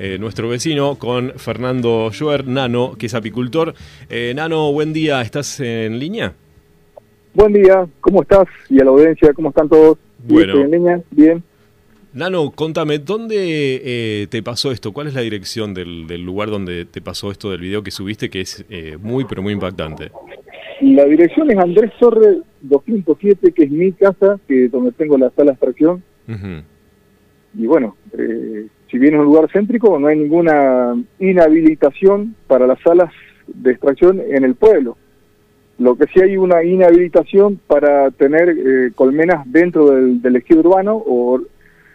eh, nuestro vecino, con Fernando Joer, Nano, que es apicultor. Eh, Nano, buen día, ¿estás en línea? Buen día, ¿cómo estás? Y a la audiencia, ¿cómo están todos? Bueno. ¿En línea? Bien. Nano, contame, ¿dónde eh, te pasó esto? ¿Cuál es la dirección del, del, lugar donde te pasó esto del video que subiste, que es eh, muy, pero muy impactante? La dirección es Andrés Torre 207, que es mi casa, que es donde tengo la sala de extracción. Uh -huh. Y bueno, eh, si bien es un lugar céntrico, no hay ninguna inhabilitación para las salas de extracción en el pueblo. Lo que sí hay una inhabilitación para tener eh, colmenas dentro del, del ejido urbano o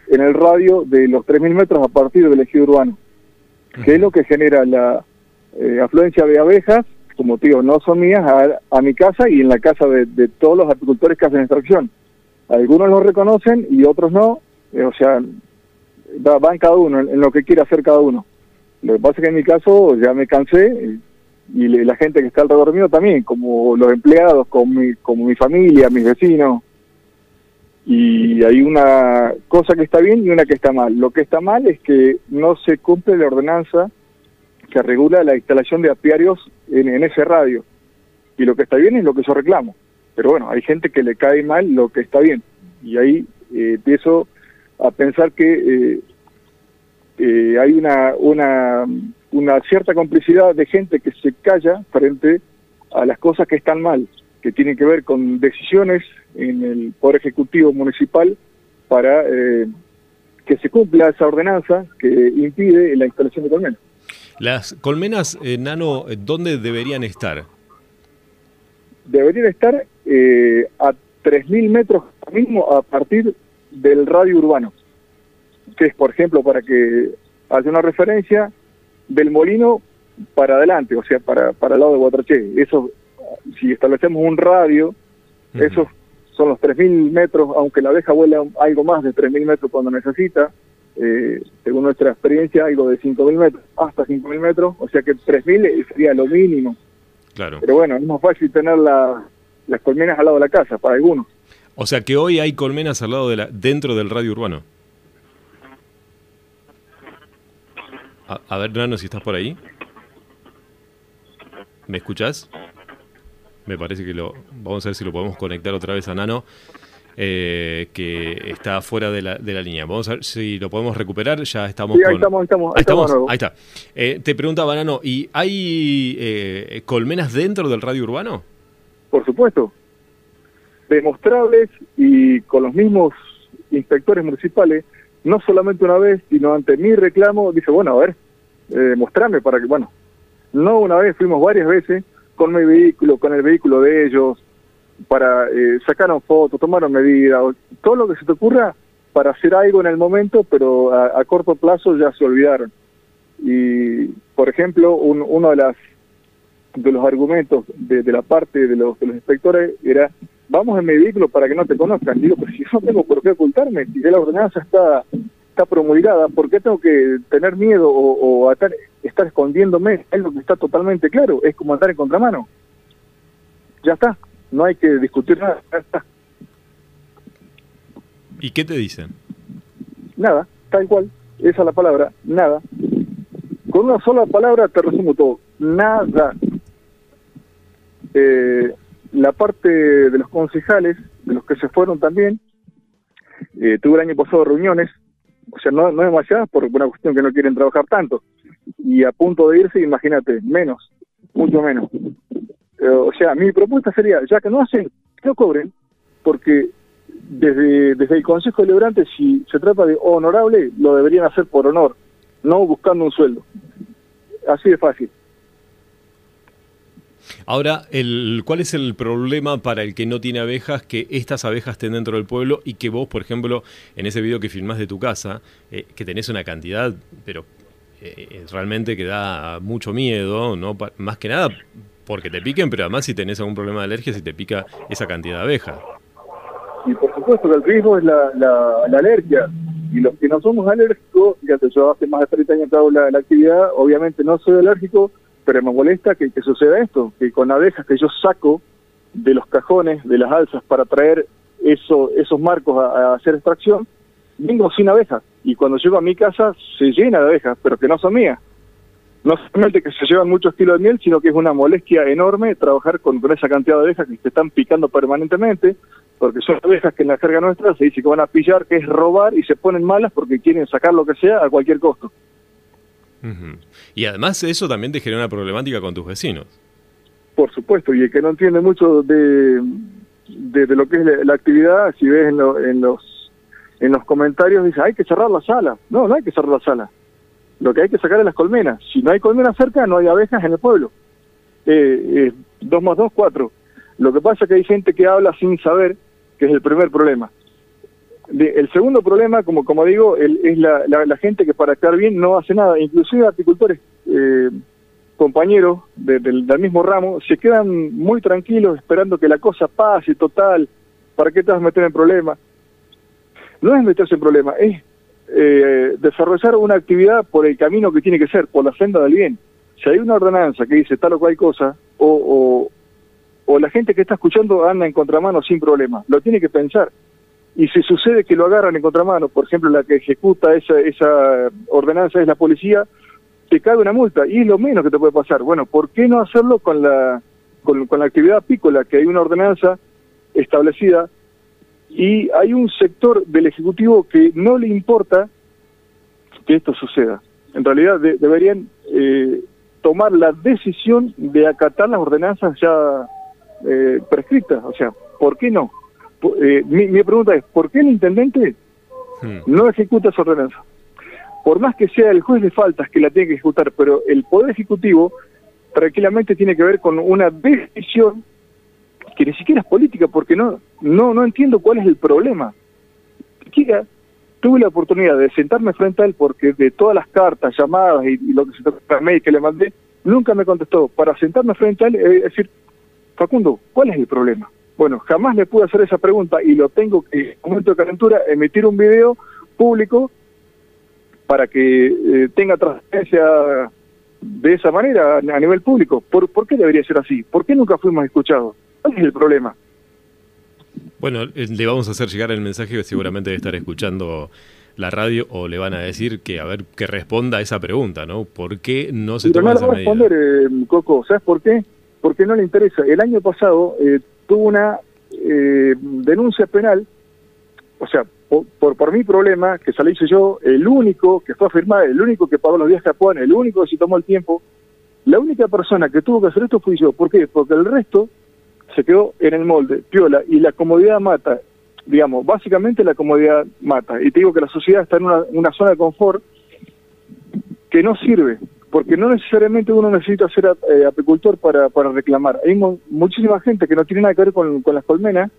en el radio de los 3.000 metros a partir del ejido urbano, que es lo que genera la eh, afluencia de abejas, como digo, no son mías, a, a mi casa y en la casa de, de, todos los apicultores que hacen extracción. Algunos lo reconocen y otros no, eh, o sea, va, va, en cada uno, en, lo que quiere hacer cada uno. Lo que pasa es que en mi caso ya me cansé y, y la gente que está alrededor mío también, como los empleados, como mi, como mi familia, mis vecinos, y hay una cosa que está bien y una que está mal. Lo que está mal es que no se cumple la ordenanza que regula la instalación de apiarios en, en, ese radio. Y lo que está bien es lo que yo reclamo. Pero bueno, hay gente que le cae mal lo que está bien. Y ahí eh, empiezo a pensar que eh, eh, hay una, una, una cierta complicidad de gente que se calla frente a las cosas que están mal que tienen que ver con decisiones en el Poder Ejecutivo Municipal para eh, que se cumpla esa ordenanza que impide la instalación de colmenas. Las colmenas, eh, Nano, ¿dónde deberían estar? Deberían estar eh, a 3.000 metros mismo a partir del radio urbano, que es, por ejemplo, para que haya una referencia del molino para adelante, o sea, para, para el lado de Guatraché. Eso si establecemos un radio, uh -huh. esos son los 3.000 metros, aunque la abeja vuela algo más de 3.000 metros cuando necesita, eh, según nuestra experiencia, algo de 5.000 metros, hasta 5.000 metros, o sea que 3.000 sería lo mínimo. Claro. Pero bueno, es más fácil tener la, las colmenas al lado de la casa, para algunos. O sea que hoy hay colmenas al lado de la, dentro del radio urbano. A, a ver, Nano, si estás por ahí. ¿Me escuchás? me parece que lo vamos a ver si lo podemos conectar otra vez a Nano eh, que está fuera de la, de la, línea vamos a ver si lo podemos recuperar ya estamos sí, ahí, con... estamos, estamos, ahí estamos, ahí está eh, te preguntaba Nano ¿y hay eh, colmenas dentro del radio urbano? por supuesto demostrables y con los mismos inspectores municipales no solamente una vez sino ante mi reclamo dice bueno a ver eh, mostrame para que bueno no una vez fuimos varias veces con mi vehículo, con el vehículo de ellos, para eh, sacaron fotos, tomaron medidas, todo lo que se te ocurra para hacer algo en el momento, pero a, corto plazo ya se olvidaron. Y, por ejemplo, un, uno de las de los argumentos de, de la parte de los, de los inspectores era vamos en mi vehículo para que no te conozcan. Digo, pero si yo no tengo por qué ocultarme, si ya la ordenanza está está promulgada, ¿por qué tengo que tener miedo o, o atar, estar escondiéndome? Es lo que está totalmente claro, es como andar en contramano. Ya está, no hay que discutir nada, ya está. ¿Y qué te dicen? Nada, tal cual, esa es la palabra, nada. Con una sola palabra te resumo todo, nada. Eh, la parte de los concejales, de los que se fueron también, eh, tuve el año pasado reuniones o sea, no, no demasiadas por una cuestión que no quieren trabajar tanto. Y a punto de irse, imagínate, menos, mucho menos. Eh, o sea, mi propuesta sería, ya que no hacen, que no cobren, porque desde, desde el Consejo Deliberante, si se trata de honorable, lo deberían hacer por honor, no buscando un sueldo. Así de fácil. Ahora, el, ¿cuál es el problema para el que no tiene abejas que estas abejas estén dentro del pueblo y que vos, por ejemplo, en ese video que filmás de tu casa, eh, que tenés una cantidad, pero eh, realmente que da mucho miedo, no más que nada porque te piquen, pero además si tenés algún problema de alergia, si te pica esa cantidad de abejas. Y por supuesto el riesgo es la, alergia. Y los que no somos alérgicos, fíjate, yo hace más de 30 años que hago la actividad, obviamente no soy alérgico, pero me molesta que, que, suceda esto, que con abejas que yo saco de los cajones, de las alzas, para traer eso, esos marcos a, hacer extracción, vengo sin abejas. y cuando llego a mi casa se llena de abejas, pero que no son mías. No solamente que se llevan muchos kilos de miel, sino que es una molestia enorme trabajar con, con esa cantidad de abejas que se están picando permanentemente, porque son abejas que en la carga nuestra se dice que van a pillar, que es robar, y se ponen malas porque quieren sacar lo que sea a cualquier costo. Y además eso también te genera una problemática con tus vecinos. Por supuesto, y el que no entiende mucho de, de, lo que es la, actividad, si ves en, en, los, en los comentarios, dice, hay que cerrar la sala. No, no hay que cerrar la sala. Lo que hay que sacar es las colmenas. Si no hay colmenas cerca, no hay abejas en el pueblo. Eh, eh, dos más dos, cuatro. Lo que pasa es que hay gente que habla sin saber, que es el primer problema. El segundo problema, como, como digo, es la, la, gente que para estar bien no hace nada. Inclusive agricultores, eh, compañeros del mismo ramo, se quedan muy tranquilos esperando que la cosa pase total. ¿Para qué te vas a meter en problemas? No es meterse en problemas, es eh, desarrollar una actividad por el camino que tiene que ser, por la senda del bien. Si hay una ordenanza que dice tal o cual cosa, o, o, la gente que está escuchando anda en contramano sin problema, lo tiene que pensar. Y si sucede que lo agarran en contramano, por ejemplo, la que ejecuta esa, esa ordenanza es la policía, te cae una multa y es lo menos que te puede pasar. Bueno, ¿por qué no hacerlo con la, con, la actividad apícola, que hay una ordenanza establecida y hay un sector del Ejecutivo que no le importa que esto suceda. En realidad deberían eh, tomar la decisión de acatar las ordenanzas ya eh, prescritas. O sea, ¿por qué no? Eh, mi, mi, pregunta es, ¿por qué el intendente hmm. no ejecuta esa ordenanza? Por más que sea el juez de faltas que la tiene que ejecutar, pero el Poder Ejecutivo tranquilamente tiene que ver con una decisión que ni siquiera es política, porque no, no, no entiendo cuál es el problema. Siquiera tuve la oportunidad de sentarme frente a él porque de todas las cartas, llamadas y, lo que se mail que le mandé, nunca me contestó. Para sentarme frente a él, es decir, Facundo, ¿cuál es el problema? Bueno, jamás le pude hacer esa pregunta y lo tengo que, en un momento de calentura, emitir un video público para que eh, tenga transparencia de esa manera a nivel público. ¿Por, ¿Por qué debería ser así? ¿Por qué nunca fuimos escuchados? ¿Cuál es el problema? Bueno, eh, le vamos a hacer llegar el mensaje que seguramente debe estar escuchando la radio o le van a decir que a ver que responda a esa pregunta, ¿no? ¿Por qué no se toma esa medida? responder, eh, Coco, ¿sabes por qué? Porque no le interesa. El año pasado eh, tuvo una denuncia penal, o sea, por, por, mi problema, que salí yo, el único que fue a firmar, el único que pagó los días que Japón, el único que se tomó el tiempo, la única persona que tuvo que hacer esto fui yo. ¿Por qué? Porque el resto se quedó en el molde, piola, y la comodidad mata, digamos, básicamente la comodidad mata. Y te digo que la sociedad está en una, zona de confort que no sirve, porque no necesariamente uno necesita ser eh, apicultor para, reclamar. Hay muchísima gente que no tiene nada que ver con, las colmenas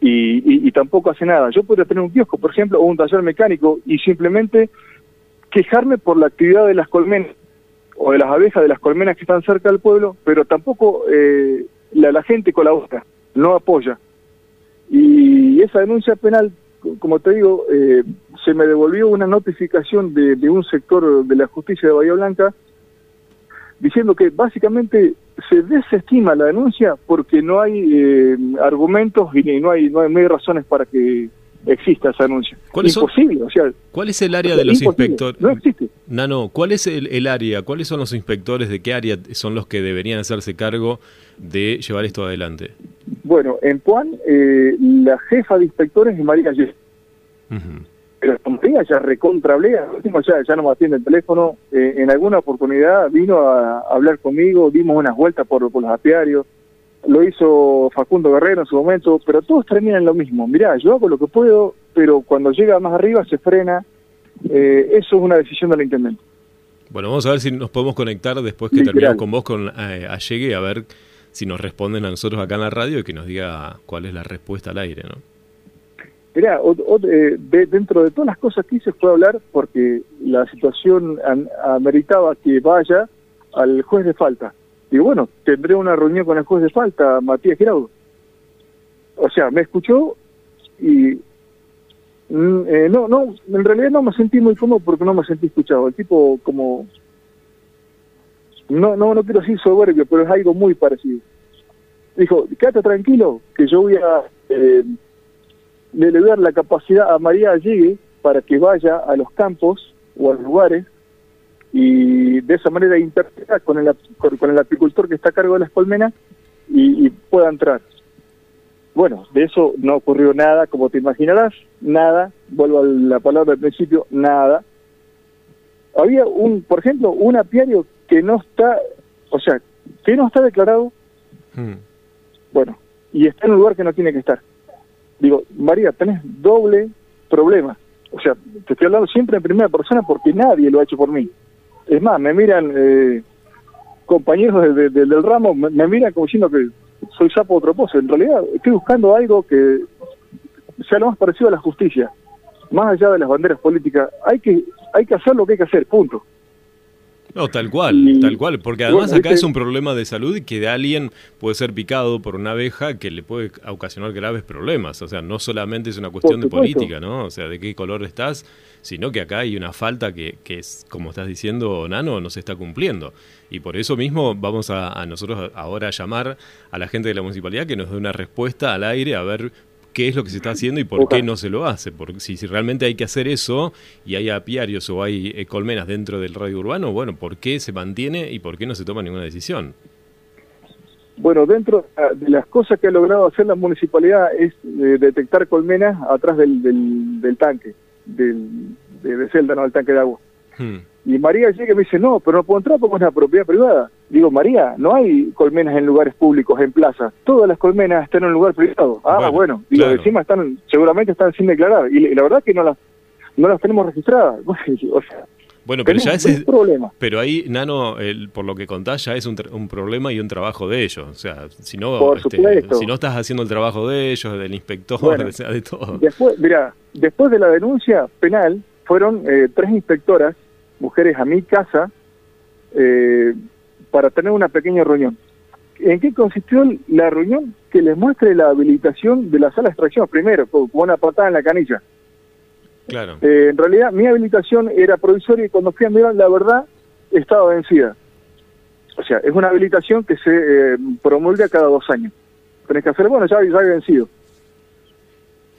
y, y, tampoco hace nada. Yo podría tener un kiosco, por ejemplo, o un taller mecánico y simplemente quejarme por la actividad de las colmenas o de las abejas de las colmenas que están cerca del pueblo, pero tampoco eh, la, la gente colabora, no apoya. Y esa denuncia penal, como te digo, eh, se me devolvió una notificación de, de, un sector de la justicia de Bahía Blanca diciendo que básicamente se desestima la denuncia porque no hay eh, argumentos y no no hay, no hay razones para que exista ese anuncio. ¿Cuál imposible, o sea, ¿Cuál es el área de los inspectores? No existe. Nano, ¿cuál es el, área? ¿Cuáles son los inspectores? ¿De qué área son los que deberían hacerse cargo de llevar esto adelante? Bueno, en Puan, eh, la jefa de inspectores es María Yes. Pero María ya recontra ya, ya no me atiende el teléfono. Eh, en alguna oportunidad vino a, hablar conmigo, dimos unas vueltas por, por los apiarios lo hizo Facundo Guerrero en su momento, pero todos terminan lo mismo. Mirá, yo hago lo que puedo, pero cuando llega más arriba se frena. Eh, eso es una decisión del intendente. Bueno, vamos a ver si nos podemos conectar después que terminemos con vos con eh, Allegue, a ver si nos responden a nosotros acá en la radio y que nos diga cuál es la respuesta al aire, ¿no? Mirá, eh, dentro de todas las cosas que hice fue hablar porque la situación ameritaba que vaya al juez de falta y bueno, tendré una reunión con el juez de falta, Matías Giraudo. O sea, me escuchó y mm, eh, no, no, en realidad no me sentí muy cómodo porque no me sentí escuchado. El tipo como, no, no, no quiero decir soberbio, pero es algo muy parecido. Dijo, quédate tranquilo, que yo voy a, eh, dar la capacidad a María Llegue para que vaya a los campos o a los lugares y de esa manera interactuar con el, con el apicultor que está a cargo de las colmenas y, y pueda entrar. Bueno, de eso no ocurrió nada, como te imaginarás, nada, vuelvo a la palabra del principio, nada. Había un, por ejemplo, un apiario que no está, o sea, que no está declarado, hmm. bueno, y está en un lugar que no tiene que estar. Digo, María, tenés doble problema. O sea, te estoy hablando siempre en primera persona porque nadie lo ha hecho por mí. Es más, me miran eh, compañeros del ramo, me, miran como diciendo que soy sapo otro pozo. En realidad estoy buscando algo que sea lo más parecido a la justicia, más allá de las banderas políticas. Hay que hay que hacer lo que hay que hacer, punto. No, tal cual, tal cual, porque además acá es un problema de salud y que de alguien puede ser picado por una abeja que le puede ocasionar graves problemas. O sea, no solamente es una cuestión de política, ¿no? O sea, de qué color estás, sino que acá hay una falta que, que es, como estás diciendo, Nano, no se está cumpliendo. Y por eso mismo vamos a, a nosotros ahora a llamar a la gente de la municipalidad que nos dé una respuesta al aire a ver qué es lo que se está haciendo y por qué no se lo hace. Porque si, si, realmente hay que hacer eso y hay apiarios o hay eh, colmenas dentro del radio urbano, bueno, ¿por qué se mantiene y por qué no se toma ninguna decisión? Bueno, dentro de las cosas que ha logrado hacer la municipalidad es eh, detectar colmenas atrás del, del, tanque, del, de, celda, no, el tanque de agua. Hmm. Y María llega y me dice, no, pero no puedo entrar porque es una propiedad privada. Digo, María, no hay colmenas en lugares públicos, en plazas. Todas las colmenas están en un lugar privado. Ah, bueno, y digo, encima están, seguramente están sin declarar. Y, la verdad que no las, no las tenemos registradas. o sea, bueno, pero ya ese es problema. Pero ahí, Nano, el, por lo que contás, ya es un, un, problema y un trabajo de ellos. O sea, si no, este, si no estás haciendo el trabajo de ellos, del inspector, de, todo. Después, mira, después de la denuncia penal, fueron eh, tres inspectoras mujeres a mi casa eh, para tener una pequeña reunión. ¿En qué consistió la reunión? Que les muestre la habilitación de la sala de extracción, primero, como una patada en la canilla. Claro. Eh, en realidad, mi habilitación era provisoria y cuando fui a mirar, la verdad, estaba vencida. O sea, es una habilitación que se eh, promulga cada dos años. Tenés que hacer, bueno, ya, ya he vencido.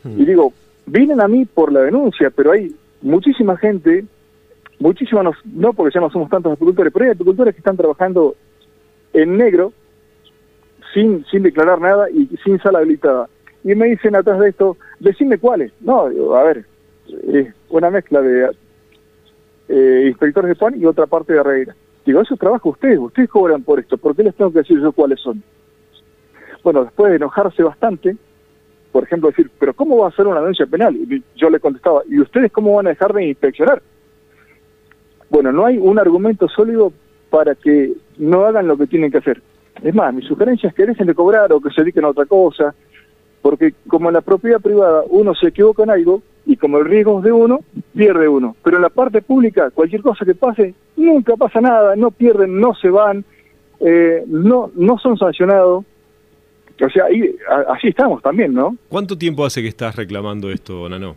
Hmm. Y digo, vienen a mí por la denuncia, pero hay muchísima gente muchísimos, no, porque ya no somos tantos apicultores, pero hay apicultores que están trabajando en negro, sin, sin declarar nada y sin sala habilitada. Y me dicen atrás de esto, decime cuáles. No, a ver, es una mezcla de eh, inspectores de pan y otra parte de reguera. Digo, eso trabaja ustedes, ustedes cobran por esto, ¿por qué les tengo que decir yo cuáles son? Bueno, después de enojarse bastante, por ejemplo, decir, pero ¿cómo va a ser una denuncia penal? Y yo le contestaba, ¿y ustedes cómo van a dejar de inspeccionar? Bueno, no hay un argumento sólido para que no hagan lo que tienen que hacer. Es más, mi sugerencia es que dejen de cobrar o que se dediquen a otra cosa, porque como en la propiedad privada uno se equivoca en algo y como el riesgo es de uno, pierde uno. Pero en la parte pública, cualquier cosa que pase, nunca pasa nada, no pierden, no se van, eh, no, no son sancionados. O sea, ahí, así estamos también, ¿no? ¿Cuánto tiempo hace que estás reclamando esto, Nano?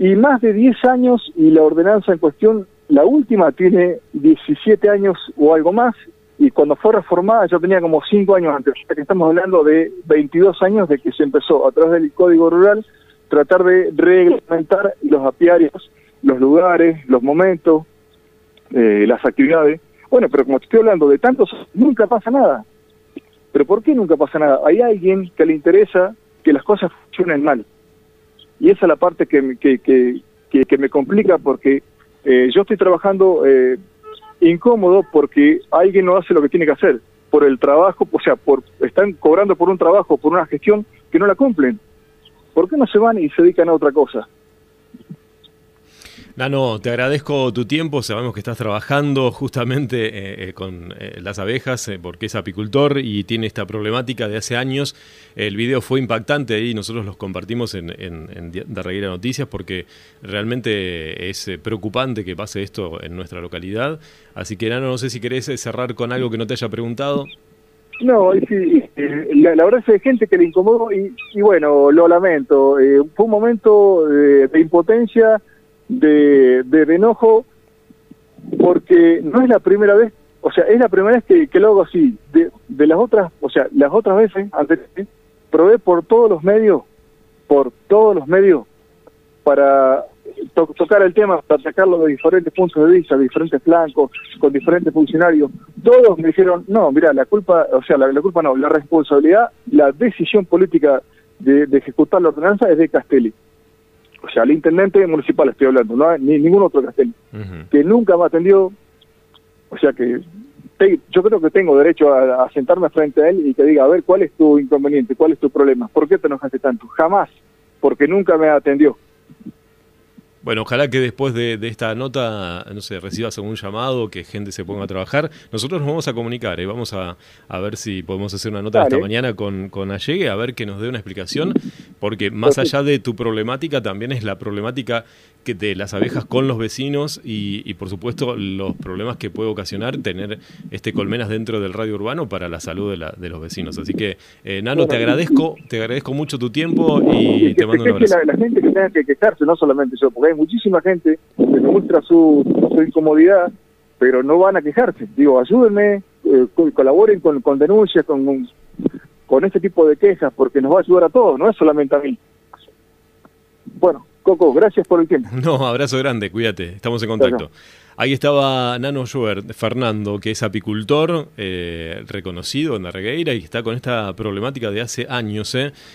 Y más de 10 años y la ordenanza en cuestión, la última tiene 17 años o algo más, y cuando fue reformada yo tenía como 5 años antes, estamos hablando de 22 años de que se empezó a través del Código Rural tratar de reglamentar los apiarios, los lugares, los momentos, eh, las actividades. Bueno, pero como estoy hablando de tantos, nunca pasa nada. ¿Pero por qué nunca pasa nada? Hay alguien que le interesa que las cosas funcionen mal. Y esa es la parte que, que, que, que me complica porque eh, yo estoy trabajando eh, incómodo porque alguien no hace lo que tiene que hacer por el trabajo, o sea, por están cobrando por un trabajo, por una gestión que no la cumplen. ¿Por qué no se van y se dedican a otra cosa? Nano, te agradezco tu tiempo. Sabemos que estás trabajando justamente eh, eh, con eh, las abejas porque es apicultor y tiene esta problemática de hace años. El video fue impactante y nosotros los compartimos en, en, Noticias porque realmente es preocupante que pase esto en nuestra localidad. Así que, Nano, no sé si querés cerrar con algo que no te haya preguntado. No, sí, la, verdad es que hay gente que le incomodó y, bueno, lo lamento. fue un momento de impotencia de, de, enojo porque no es la primera vez, o sea, es la primera vez que, que lo hago así. De, de las otras, o sea, las otras veces, antes, probé por todos los medios, por todos los medios, para tocar el tema, atacarlo de diferentes puntos de vista, de diferentes flancos, con diferentes funcionarios, todos me dijeron, no, mira, la culpa, o sea, la, culpa no, la responsabilidad, la decisión política de, ejecutar la ordenanza es de Castelli. O sea, el intendente municipal estoy hablando, no ni ningún otro Castelli, que nunca me atendió, o sea que yo creo que tengo derecho a, a, sentarme frente a él y que diga, a ver, ¿cuál es tu inconveniente? ¿Cuál es tu problema? ¿Por qué te enojaste tanto? Jamás, porque nunca me atendió. Bueno, ojalá que después de, esta nota, no sé, recibas algún llamado, que gente se ponga a trabajar. Nosotros nos vamos a comunicar, ¿eh? vamos a, ver si podemos hacer una nota esta mañana con, con Allegue, a ver que nos dé una explicación, porque más allá de tu problemática, también es la problemática que de las abejas con los vecinos y, por supuesto los problemas que puede ocasionar tener este colmenas dentro del radio urbano para la salud de, los vecinos. Así que, eh, Nano, te agradezco, te agradezco mucho tu tiempo y te mando un abrazo. La, gente que tenga que quejarse, no solamente yo, porque muchísima gente que demuestra su, incomodidad, pero no van a quejarse. Digo, ayúdenme, eh, colaboren con, con denuncias, con, con este tipo de quejas, porque nos va a ayudar a todos, no es solamente a mí. Bueno, Coco, gracias por el tiempo. No, abrazo grande, cuídate, estamos en contacto. Ahí estaba Nano Schubert, Fernando, que es apicultor eh, reconocido en la regueira y está con esta problemática de hace años. Eh.